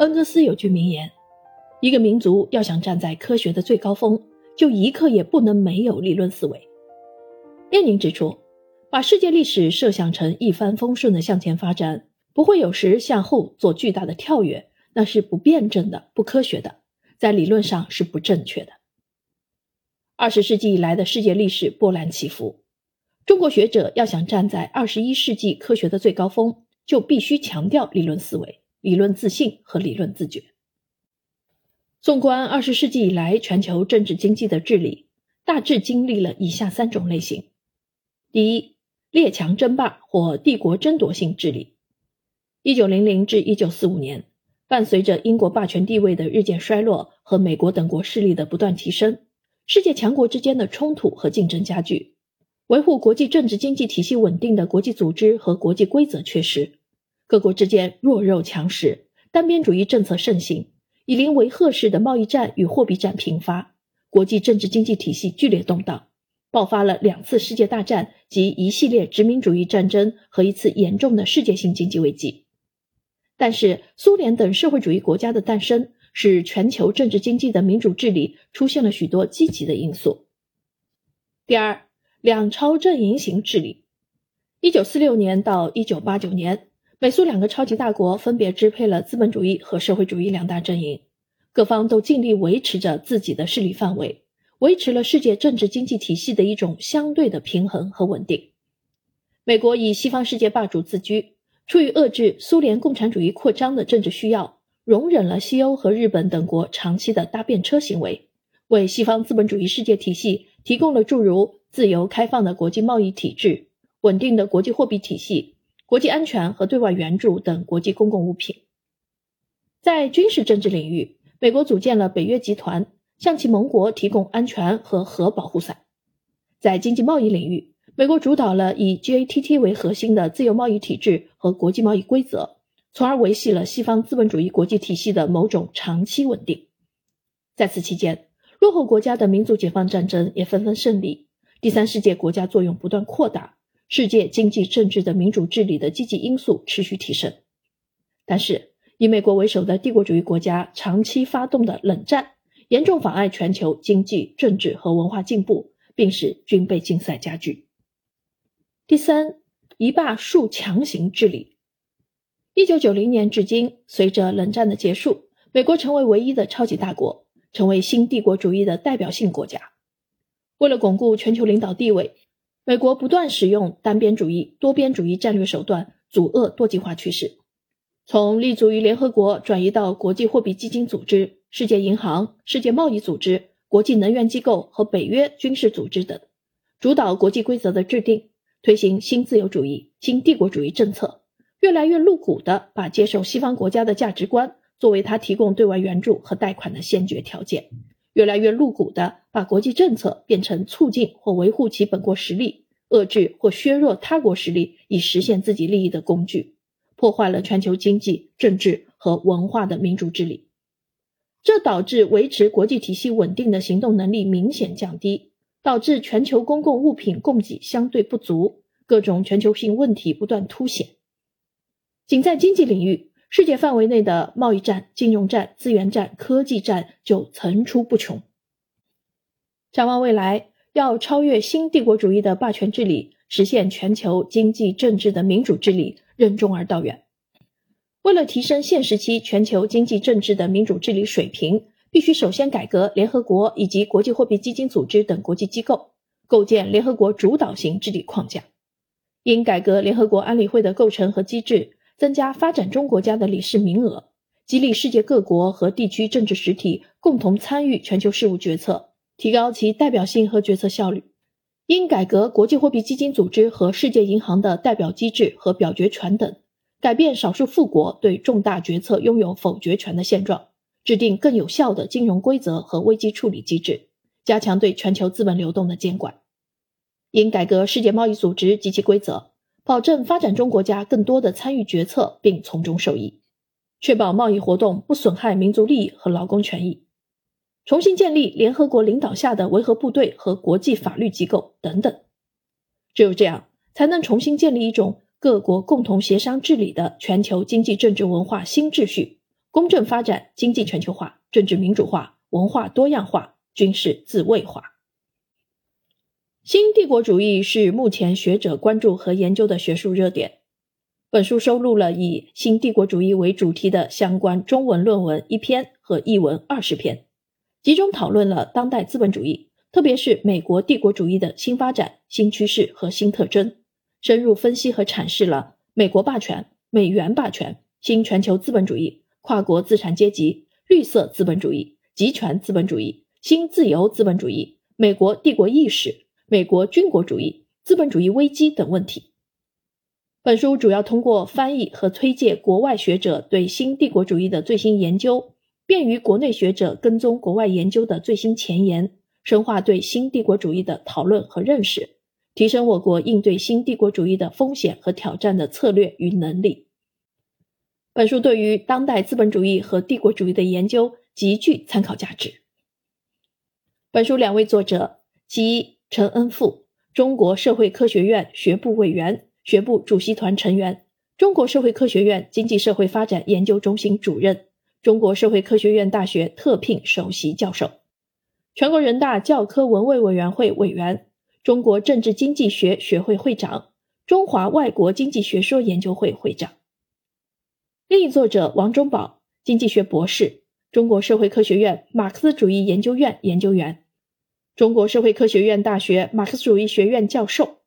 恩格斯有句名言：“一个民族要想站在科学的最高峰，就一刻也不能没有理论思维。”列宁指出，把世界历史设想成一帆风顺的向前发展，不会有时向后做巨大的跳跃，那是不辩证的、不科学的，在理论上是不正确的。二十世纪以来的世界历史波澜起伏，中国学者要想站在二十一世纪科学的最高峰，就必须强调理论思维。理论自信和理论自觉。纵观二十世纪以来全球政治经济的治理，大致经历了以下三种类型：第一，列强争霸或帝国争夺性治理。一九零零至一九四五年，伴随着英国霸权地位的日渐衰落和美国等国势力的不断提升，世界强国之间的冲突和竞争加剧，维护国际政治经济体系稳定的国际组织和国际规则缺失。各国之间弱肉强食，单边主义政策盛行，以邻为壑式的贸易战与货币战频发，国际政治经济体系剧烈动荡，爆发了两次世界大战及一系列殖民主义战争和一次严重的世界性经济危机。但是，苏联等社会主义国家的诞生，使全球政治经济的民主治理出现了许多积极的因素。第二，两超阵营型治理，一九四六年到一九八九年。美苏两个超级大国分别支配了资本主义和社会主义两大阵营，各方都尽力维持着自己的势力范围，维持了世界政治经济体系的一种相对的平衡和稳定。美国以西方世界霸主自居，出于遏制苏联共产主义扩张的政治需要，容忍了西欧和日本等国长期的搭便车行为，为西方资本主义世界体系提供了诸如自由开放的国际贸易体制、稳定的国际货币体系。国际安全和对外援助等国际公共物品，在军事政治领域，美国组建了北约集团，向其盟国提供安全和核保护伞；在经济贸易领域，美国主导了以 GATT 为核心的自由贸易体制和国际贸易规则，从而维系了西方资本主义国际体系的某种长期稳定。在此期间，落后国家的民族解放战争也纷纷胜利，第三世界国家作用不断扩大。世界经济政治的民主治理的积极因素持续提升，但是以美国为首的帝国主义国家长期发动的冷战，严重妨碍全球经济、政治和文化进步，并使军备竞赛加剧。第三，一霸数强行治理。一九九零年至今，随着冷战的结束，美国成为唯一的超级大国，成为新帝国主义的代表性国家。为了巩固全球领导地位。美国不断使用单边主义、多边主义战略手段，阻遏多极化趋势。从立足于联合国转移到国际货币基金组织、世界银行、世界贸易组织、国际能源机构和北约军事组织等，主导国际规则的制定，推行新自由主义、新帝国主义政策，越来越露骨地把接受西方国家的价值观作为他提供对外援助和贷款的先决条件。越来越露骨地把国际政策变成促进或维护其本国实力、遏制或削弱他国实力以实现自己利益的工具，破坏了全球经济、政治和文化的民主治理。这导致维持国际体系稳定的行动能力明显降低，导致全球公共物品供给相对不足，各种全球性问题不断凸显。仅在经济领域。世界范围内的贸易战、金融战、资源战、科技战就层出不穷。展望未来，要超越新帝国主义的霸权治理，实现全球经济政治的民主治理，任重而道远。为了提升现时期全球经济政治的民主治理水平，必须首先改革联合国以及国际货币基金组织等国际机构，构建联合国主导型治理框架。应改革联合国安理会的构成和机制。增加发展中国家的理事名额，激励世界各国和地区政治实体共同参与全球事务决策，提高其代表性和决策效率。应改革国际货币基金组织和世界银行的代表机制和表决权等，改变少数富国对重大决策拥有否决权的现状，制定更有效的金融规则和危机处理机制，加强对全球资本流动的监管。应改革世界贸易组织及其规则。保证发展中国家更多的参与决策并从中受益，确保贸易活动不损害民族利益和劳工权益，重新建立联合国领导下的维和部队和国际法律机构等等。只有这样，才能重新建立一种各国共同协商治理的全球经济政治文化新秩序，公正发展、经济全球化、政治民主化、文化多样化、军事自卫化。新帝国主义是目前学者关注和研究的学术热点。本书收录了以新帝国主义为主题的相关中文论文一篇和译文二十篇，集中讨论了当代资本主义，特别是美国帝国主义的新发展、新趋势和新特征，深入分析和阐释了美国霸权、美元霸权、新全球资本主义、跨国资产阶级、绿色资本主义、集权资本主义、新自由资本主义、美国帝国意识。美国军国主义、资本主义危机等问题。本书主要通过翻译和推介国外学者对新帝国主义的最新研究，便于国内学者跟踪国外研究的最新前沿，深化对新帝国主义的讨论和认识，提升我国应对新帝国主义的风险和挑战的策略与能力。本书对于当代资本主义和帝国主义的研究极具参考价值。本书两位作者，其一。陈恩富，中国社会科学院学部委员、学部主席团成员，中国社会科学院经济社会发展研究中心主任，中国社会科学院大学特聘首席教授，全国人大教科文卫委员会委员，中国政治经济学学会会长，中华外国经济学说研究会会长。另一作者王忠宝，经济学博士，中国社会科学院马克思主义研究院研究员。中国社会科学院大学马克思主义学院教授。